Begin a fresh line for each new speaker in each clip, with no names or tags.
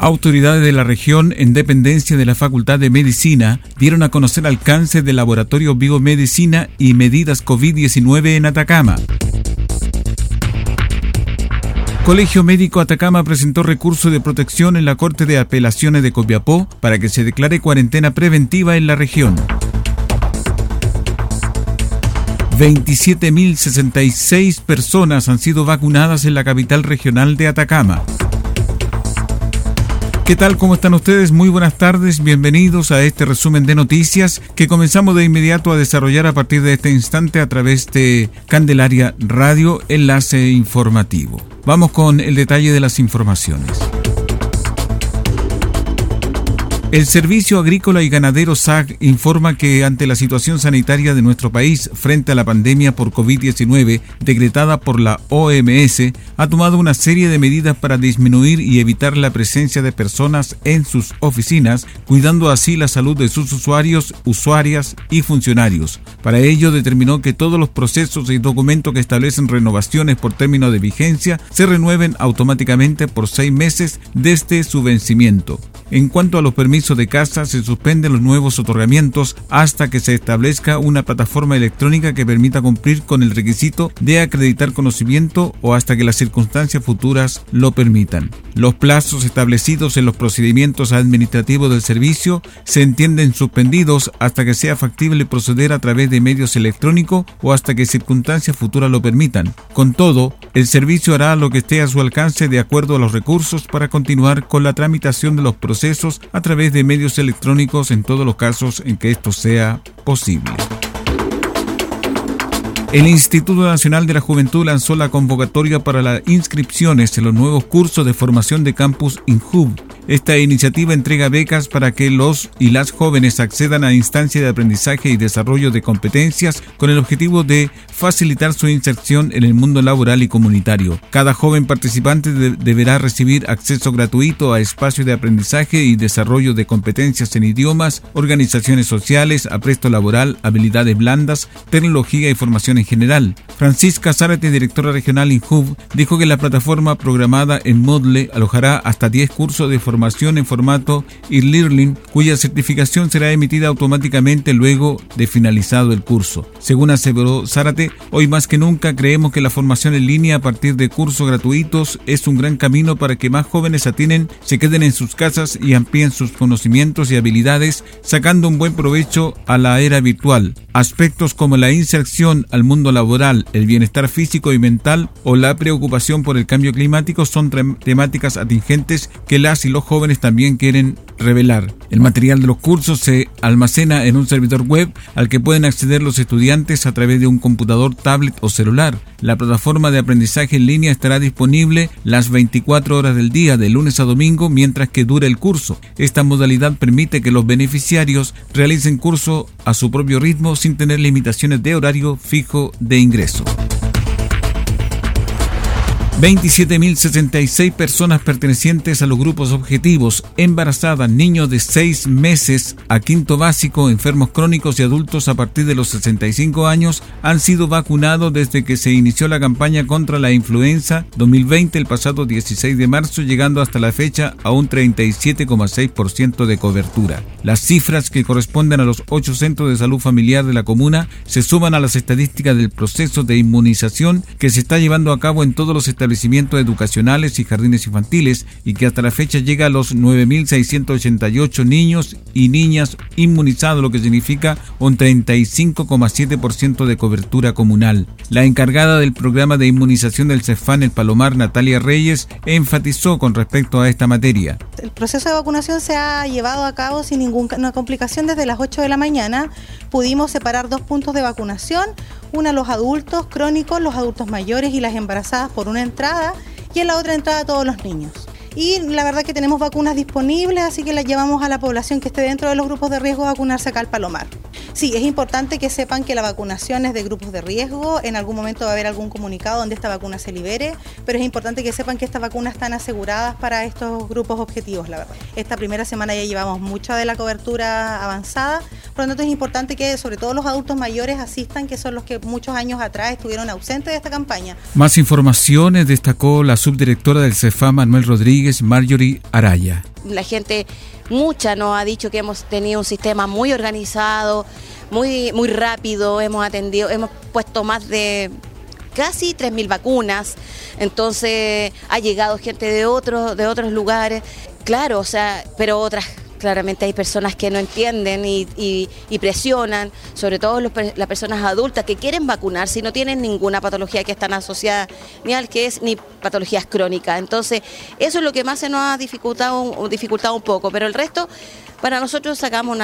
Autoridades de la región en dependencia de la Facultad de Medicina dieron a conocer alcance del laboratorio Biomedicina y medidas COVID-19 en Atacama. Colegio Médico Atacama presentó recurso de protección en la Corte de Apelaciones de Copiapó para que se declare cuarentena preventiva en la región. 27.066 personas han sido vacunadas en la capital regional de Atacama. ¿Qué tal? ¿Cómo están ustedes? Muy buenas tardes, bienvenidos a este resumen de noticias que comenzamos de inmediato a desarrollar a partir de este instante a través de Candelaria Radio, enlace informativo. Vamos con el detalle de las informaciones. El Servicio Agrícola y Ganadero SAG informa que ante la situación sanitaria de nuestro país frente a la pandemia por COVID-19 decretada por la OMS, ha tomado una serie de medidas para disminuir y evitar la presencia de personas en sus oficinas, cuidando así la salud de sus usuarios, usuarias y funcionarios. Para ello determinó que todos los procesos y documentos que establecen renovaciones por término de vigencia se renueven automáticamente por seis meses desde su vencimiento. En cuanto a los permisos de casa, se suspenden los nuevos otorgamientos hasta que se establezca una plataforma electrónica que permita cumplir con el requisito de acreditar conocimiento o hasta que las circunstancias futuras lo permitan. Los plazos establecidos en los procedimientos administrativos del servicio se entienden suspendidos hasta que sea factible proceder a través de medios electrónicos o hasta que circunstancias futuras lo permitan. Con todo, el servicio hará lo que esté a su alcance de acuerdo a los recursos para continuar con la tramitación de los procesos a través de medios electrónicos en todos los casos en que esto sea posible. El Instituto Nacional de la Juventud lanzó la convocatoria para las inscripciones en los nuevos cursos de formación de campus INJUB esta iniciativa entrega becas para que los y las jóvenes accedan a instancias de aprendizaje y desarrollo de competencias con el objetivo de facilitar su inserción en el mundo laboral y comunitario. Cada joven participante deberá recibir acceso gratuito a espacios de aprendizaje y desarrollo de competencias en idiomas, organizaciones sociales, apresto laboral, habilidades blandas, tecnología y formación en general. Francisca Zárate, directora regional INJUB, dijo que la plataforma programada en Moodle alojará hasta 10 cursos de formación en formato e-learning, cuya certificación será emitida automáticamente luego de finalizado el curso. Según aseveró Zárate, hoy más que nunca creemos que la formación en línea a partir de cursos gratuitos es un gran camino para que más jóvenes atienen, se queden en sus casas y amplíen sus conocimientos y habilidades, sacando un buen provecho a la era virtual. Aspectos como la inserción al mundo laboral, el bienestar físico y mental o la preocupación por el cambio climático son temáticas atingentes que las y los jóvenes también quieren revelar. El material de los cursos se almacena en un servidor web al que pueden acceder los estudiantes a través de un computador, tablet o celular. La plataforma de aprendizaje en línea estará disponible las 24 horas del día, de lunes a domingo, mientras que dure el curso. Esta modalidad permite que los beneficiarios realicen curso a su propio ritmo sin tener limitaciones de horario fijo de ingreso. 27.066 personas pertenecientes a los grupos objetivos, embarazadas, niños de 6 meses a quinto básico, enfermos crónicos y adultos a partir de los 65 años han sido vacunados desde que se inició la campaña contra la influenza 2020 el pasado 16 de marzo, llegando hasta la fecha a un 37,6% de cobertura. Las cifras que corresponden a los ocho centros de salud familiar de la comuna se suman a las estadísticas del proceso de inmunización que se está llevando a cabo en todos los establecimientos establecimientos educacionales y jardines infantiles y que hasta la fecha llega a los 9.688 niños y niñas inmunizados, lo que significa un 35,7% de cobertura comunal. La encargada del programa de inmunización del CEFAN, el Palomar, Natalia Reyes, enfatizó con respecto a esta materia.
El proceso de vacunación se ha llevado a cabo sin ninguna complicación desde las 8 de la mañana. Pudimos separar dos puntos de vacunación, una los adultos crónicos, los adultos mayores y las embarazadas por una entrada y en la otra entrada todos los niños. Y la verdad que tenemos vacunas disponibles, así que las llevamos a la población que esté dentro de los grupos de riesgo a vacunarse acá al Palomar. Sí, es importante que sepan que la vacunación es de grupos de riesgo. En algún momento va a haber algún comunicado donde esta vacuna se libere, pero es importante que sepan que estas vacunas están aseguradas para estos grupos objetivos, la verdad. Esta primera semana ya llevamos mucha de la cobertura avanzada, por lo tanto es importante que sobre todo los adultos mayores asistan, que son los que muchos años atrás estuvieron ausentes de esta campaña.
Más informaciones destacó la subdirectora del CEFA, Manuel Rodríguez, Marjorie Araya.
La gente mucha nos ha dicho que hemos tenido un sistema muy organizado, muy, muy rápido, hemos atendido, hemos puesto más de casi 3.000 vacunas, entonces ha llegado gente de otros, de otros lugares, claro, o sea, pero otras Claramente hay personas que no entienden y, presionan, sobre todo las personas adultas que quieren vacunarse y no tienen ninguna patología que están asociada ni al que es ni patologías crónicas. Entonces, eso es lo que más se nos ha dificultado, un poco, pero el resto para nosotros sacamos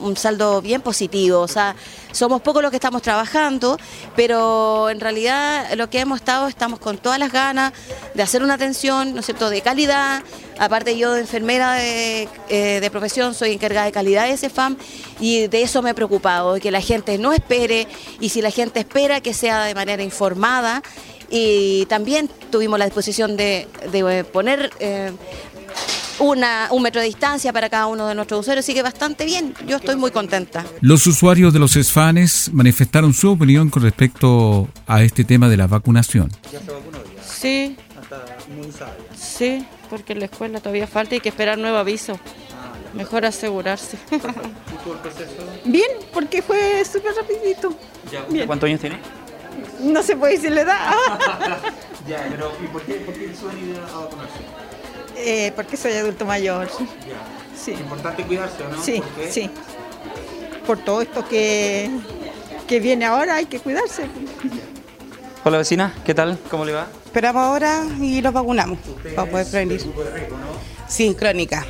un saldo bien positivo. O sea, somos pocos los que estamos trabajando, pero en realidad lo que hemos estado, estamos con todas las ganas de hacer una atención, ¿no es cierto?, de calidad. Aparte yo de enfermera de, eh, de profesión soy encargada de calidad de CEFAM y de eso me he preocupado, de que la gente no espere y si la gente espera que sea de manera informada y también tuvimos la disposición de, poner eh, una, un metro de distancia para cada uno de nuestros usuarios, así que bastante bien, yo estoy muy contenta.
Los usuarios de los ESFANES manifestaron su opinión con respecto a este tema de la vacunación.
¿Ya se vacunó ya?
Sí.
¿Hasta inmunizada
Sí, porque en la escuela todavía falta y hay que esperar nuevo aviso. Ah, Mejor asegurarse.
¿Y el proceso?
Bien, porque fue súper rapidito.
Ya, ¿Cuántos años tiene?
No se puede decir la edad.
ya, pero ¿y por qué, por qué a vacunarse?
Eh, porque soy adulto mayor.
Sí. Es importante cuidarse, ¿no?
Sí, sí. Por todo esto que, que viene ahora hay que cuidarse.
Hola vecina, ¿qué tal? ¿Cómo le va?
Esperamos ahora y los vacunamos para poder prevenir.
Grupo de riesgo, ¿no?
Sí, crónica.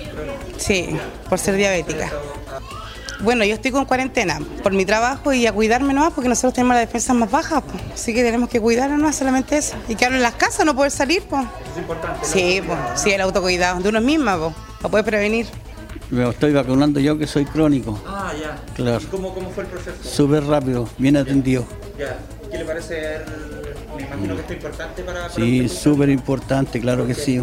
Sí, por ser diabética. Bueno, yo estoy con cuarentena por mi trabajo y a cuidarme nomás porque nosotros tenemos las defensas más bajas, pues. así que tenemos que cuidarnos más solamente eso. Y quedarnos en las casas, no poder salir, pues.
Es importante.
Sí, pues, sí, el autocuidado de uno misma, pues, para poder prevenir.
Me estoy vacunando yo que soy crónico.
Ah, ya.
Claro.
¿Y cómo, cómo fue el proceso?
Súper rápido, bien atendido.
Ya. ¿Qué le parece? el- Me imagino que esto es importante para... para
Sí, súper importante, claro que sí.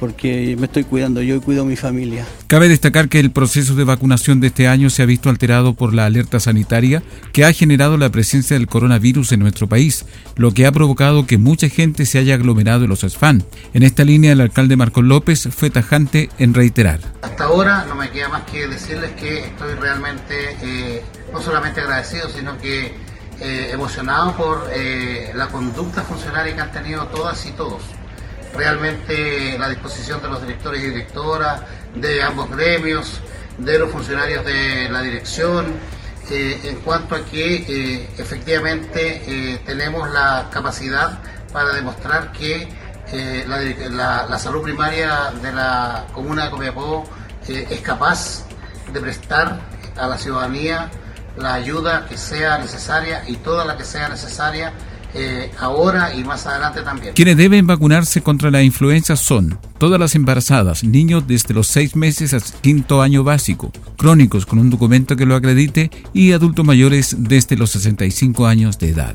Porque me estoy cuidando yo y cuido a mi familia.
Cabe destacar que el proceso de vacunación de este año se ha visto alterado por la alerta sanitaria que ha generado la presencia del coronavirus en nuestro país, lo que ha provocado que mucha gente se haya aglomerado en los SFAN. En esta línea, el alcalde Marcos López fue tajante en reiterar.
Hasta ahora no me queda más que decirles que estoy realmente eh, no solamente agradecido, sino que eh, emocionado por eh, la conducta funcionaria que han tenido todas y todos. Realmente la disposición de los directores y directoras, de ambos gremios, de los funcionarios de la dirección, eh, en cuanto a que efectivamente tenemos la capacidad para demostrar que la, la- salud primaria de la comuna de Copiapó es capaz de prestar a la ciudadanía la ayuda que sea necesaria y toda la que sea necesaria eh, ahora y más adelante también.
Quienes deben vacunarse contra la influenza son todas las embarazadas, niños desde los 6 meses al quinto año básico, crónicos con un documento que lo acredite y adultos mayores desde los 65 años de edad.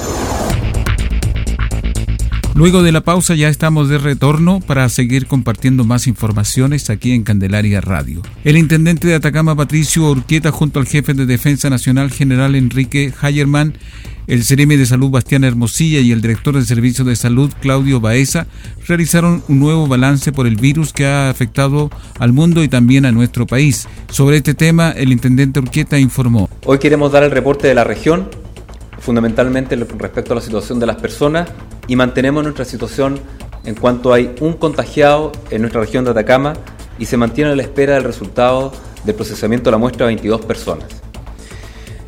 Luego de la pausa ya estamos de retorno para seguir compartiendo más informaciones aquí en Candelaria Radio. El intendente de Atacama, Patricio Urquieta, junto al jefe de Defensa Nacional, general Enrique Hayerman, el Ceremi de Salud Bastián Hermosilla y el director de Servicio de Salud Claudio Baeza realizaron un nuevo balance por el virus que ha afectado al mundo y también a nuestro país. Sobre este tema, el intendente Urquieta informó.
Hoy queremos dar el reporte de la región, fundamentalmente respecto a la situación de las personas y mantenemos nuestra situación en cuanto hay un contagiado en nuestra región de Atacama y se mantiene a la espera del resultado del procesamiento de la muestra de 22 personas.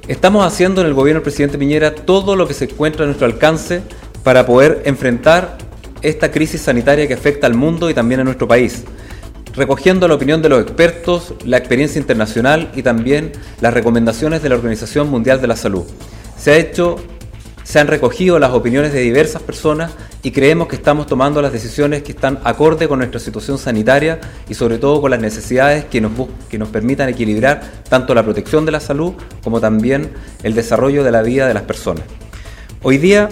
Estamos haciendo en el gobierno del presidente Piñera todo lo que se encuentra a nuestro alcance para poder enfrentar esta crisis sanitaria que afecta al mundo y también a nuestro país, recogiendo la opinión de los expertos, la experiencia internacional y también las recomendaciones de la Organización Mundial de la Salud. Se ha hecho se han recogido las opiniones de diversas personas y creemos que estamos tomando las decisiones que están acorde con nuestra situación sanitaria y sobre todo con las necesidades que nos, que nos permitan equilibrar tanto la protección de la salud como también el desarrollo de la vida de las personas. Hoy día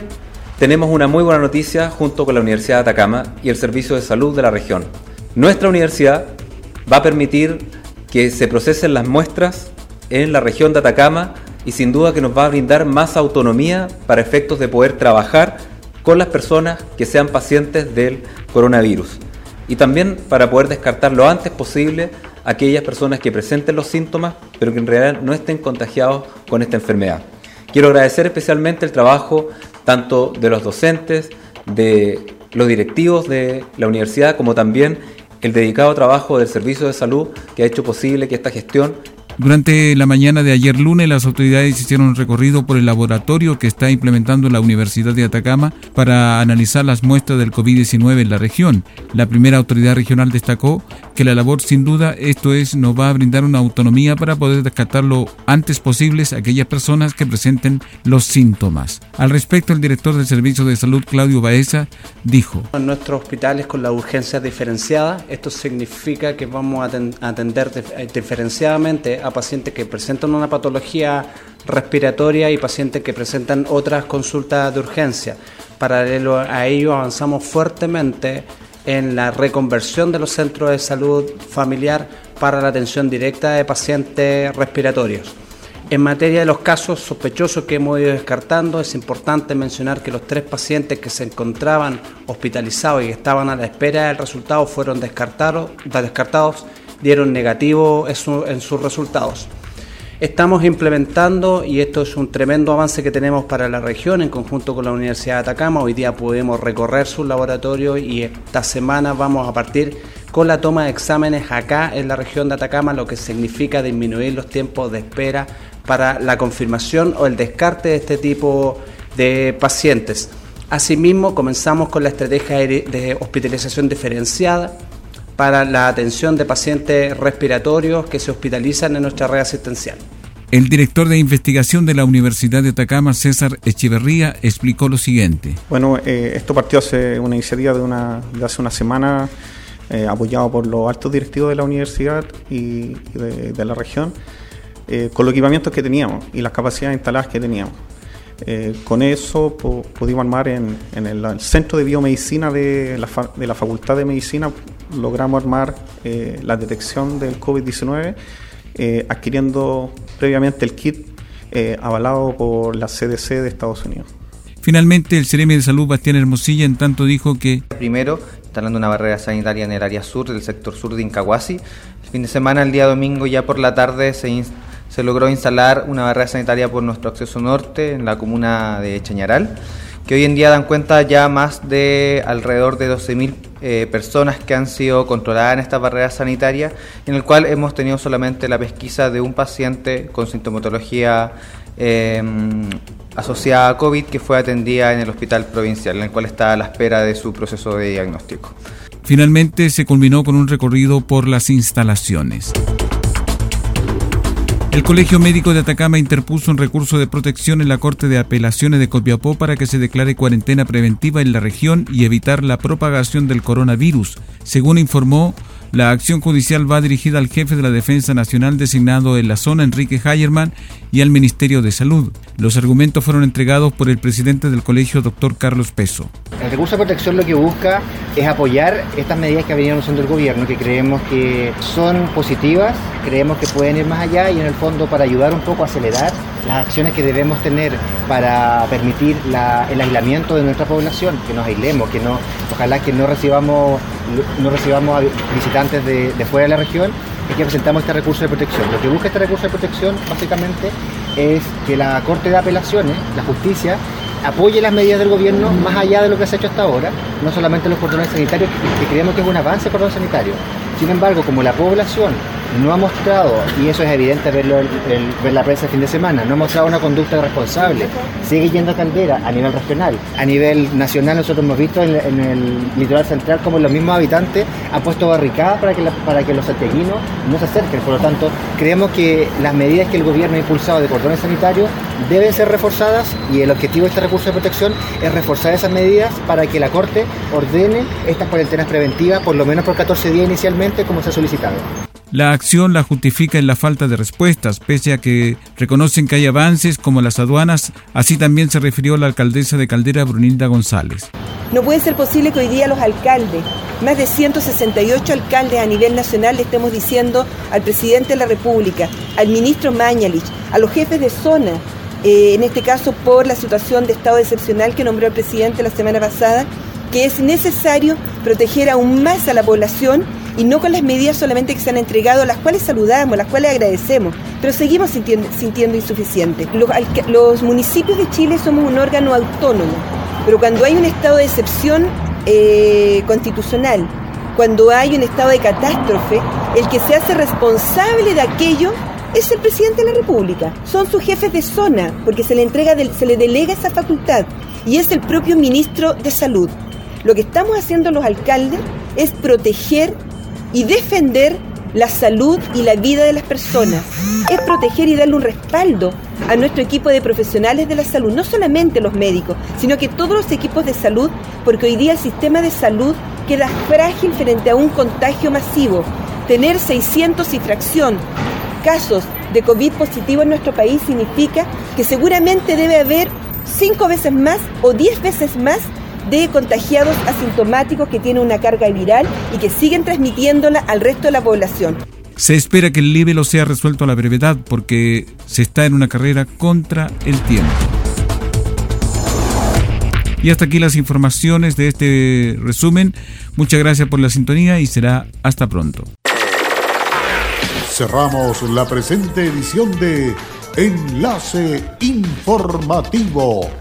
tenemos una muy buena noticia junto con la Universidad de Atacama y el Servicio de Salud de la región. Nuestra universidad va a permitir que se procesen las muestras en la región de Atacama y sin duda que nos va a brindar más autonomía para efectos de poder trabajar con las personas que sean pacientes del coronavirus y también para poder descartar lo antes posible aquellas personas que presenten los síntomas pero que en realidad no estén contagiados con esta enfermedad. Quiero agradecer especialmente el trabajo tanto de los docentes, de los directivos de la universidad, como también el dedicado trabajo del Servicio de Salud que ha hecho posible que esta gestión
durante la mañana de ayer lunes, las autoridades hicieron un recorrido por el laboratorio que está implementando la Universidad de Atacama para analizar las muestras del COVID-19 en la región. La primera autoridad regional destacó que la labor sin duda esto es nos va a brindar una autonomía para poder descartar lo antes posible a aquellas personas que presenten los síntomas. Al respecto, el director del Servicio de Salud, Claudio Baeza, dijo.
En nuestros hospitales con la urgencia diferenciada, esto significa que vamos a atender diferenciadamente a pacientes que presentan una patología respiratoria y pacientes que presentan otras consultas de urgencia. Paralelo a ello avanzamos fuertemente en la reconversión de los centros de salud familiar para la atención directa de pacientes respiratorios. En materia de los casos sospechosos que hemos ido descartando, es importante mencionar que los tres pacientes que se encontraban hospitalizados y estaban a la espera del resultado fueron descartados, descartados dieron negativo en, sus resultados. Estamos implementando, y esto es un tremendo avance que tenemos para la región en conjunto con la Universidad de Atacama, hoy día podemos recorrer su laboratorio y esta semana vamos a partir con la toma de exámenes acá en la región de Atacama, lo que significa disminuir los tiempos de espera para la confirmación o el descarte de este tipo de pacientes. Asimismo, comenzamos con la estrategia de hospitalización diferenciada, para la atención de pacientes respiratorios que se hospitalizan en nuestra red asistencial.
El director de investigación de la Universidad de Atacama, César Echeverría, explicó lo siguiente.
Bueno, eh, esto partió hace una iniciativa de, una, de hace una semana, eh, apoyado por los altos directivos de la universidad y, de, la región, eh, con los equipamientos que teníamos y las capacidades instaladas que teníamos. Eh, con eso pudimos armar en, el, centro de biomedicina de la, de la, Facultad de Medicina, logramos armar eh, la detección del COVID-19 eh, adquiriendo previamente el kit avalado por la CDC de Estados Unidos.
Finalmente, el Ceremi de Salud Bastián Hermosilla en tanto dijo que...
Primero, instalando una barrera sanitaria en el área sur del sector sur de Incahuasi. El fin de semana, el día domingo, ya por la tarde, se se logró instalar una barrera sanitaria por nuestro acceso norte en la comuna de Chañaral, que hoy en día dan cuenta ya más de alrededor de 12.000 eh, personas que han sido controladas en esta barrera sanitaria, en el cual hemos tenido solamente la pesquisa de un paciente con sintomatología eh, asociada a COVID que fue atendida en el hospital provincial, en el cual está a la espera de su proceso de diagnóstico.
Finalmente se culminó con un recorrido por las instalaciones. El Colegio Médico de Atacama interpuso un recurso de protección en la Corte de Apelaciones de Copiapó para que se declare cuarentena preventiva en la región y evitar la propagación del coronavirus. Según informó la acción judicial va dirigida al jefe de la Defensa Nacional designado en la zona, Enrique Hayerman, y al Ministerio de Salud. Los argumentos fueron entregados por el presidente del colegio, doctor Carlos Peso.
El recurso de protección lo que busca es apoyar estas medidas que ha venido anunciando el gobierno, que creemos que son positivas, creemos que pueden ir más allá y en el fondo para ayudar un poco a acelerar las acciones que debemos tener para permitir el aislamiento de nuestra población, que nos aislemos, que no, ojalá que no recibamos, no recibamos visitantes de, de fuera de la región es que presentamos este recurso de protección. Lo que busca este recurso de protección básicamente es que la Corte de Apelaciones, la justicia, apoye las medidas del gobierno más allá de lo que se ha hecho hasta ahora, no solamente los cordones sanitarios, que creemos que es un avance el cordón sanitario. Sin embargo, como la población no ha mostrado, y eso es evidente verlo el, ver la prensa el fin de semana, no ha mostrado una conducta responsable, sigue yendo a Caldera a nivel regional. A nivel nacional nosotros hemos visto en, el litoral central como los mismos habitantes han puesto barricadas para que, para que los santiaguinos no se acerquen. Por lo tanto, creemos que las medidas que el gobierno ha impulsado de cordones sanitarios deben ser reforzadas y el objetivo de este recurso de protección es reforzar esas medidas para que la Corte ordene estas cuarentenas preventivas por lo menos por 14 días inicialmente como se ha solicitado.
La acción la justifica en la falta de respuestas, pese a que reconocen que hay avances como las aduanas, así también se refirió la alcaldesa de Caldera, Brunilda González.
No puede ser posible que hoy día los alcaldes, más de 168 alcaldes a nivel nacional, le estemos diciendo al presidente de la República, al ministro Mañalich, a los jefes de zona, eh, en este caso por la situación de estado excepcional que nombró el presidente la semana pasada, que es necesario proteger aún más a la población y no con las medidas solamente que se han entregado, las cuales saludamos, las cuales agradecemos, pero seguimos sintiendo, sintiendo insuficiente. Los, municipios de Chile somos un órgano autónomo, pero cuando hay un estado de excepción eh, constitucional, cuando hay un estado de catástrofe, el que se hace responsable de aquello es el presidente de la República. Son sus jefes de zona, porque se le entrega, se le delega esa facultad, y es el propio ministro de Salud. Lo que estamos haciendo los alcaldes es proteger y defender la salud y la vida de las personas. Es proteger y darle un respaldo a nuestro equipo de profesionales de la salud, no solamente los médicos, sino que todos los equipos de salud, porque hoy día el sistema de salud queda frágil frente a un contagio masivo. Tener 600 y fracción casos de COVID positivo en nuestro país significa que seguramente debe haber cinco veces más o diez veces más de contagiados asintomáticos que tienen una carga viral y que siguen transmitiéndola al resto de la población.
Se espera que el libelo sea resuelto a la brevedad porque se está en una carrera contra el tiempo. Y hasta aquí las informaciones de este resumen. Muchas gracias por la sintonía y será hasta pronto.
Cerramos la presente edición de Enlace Informativo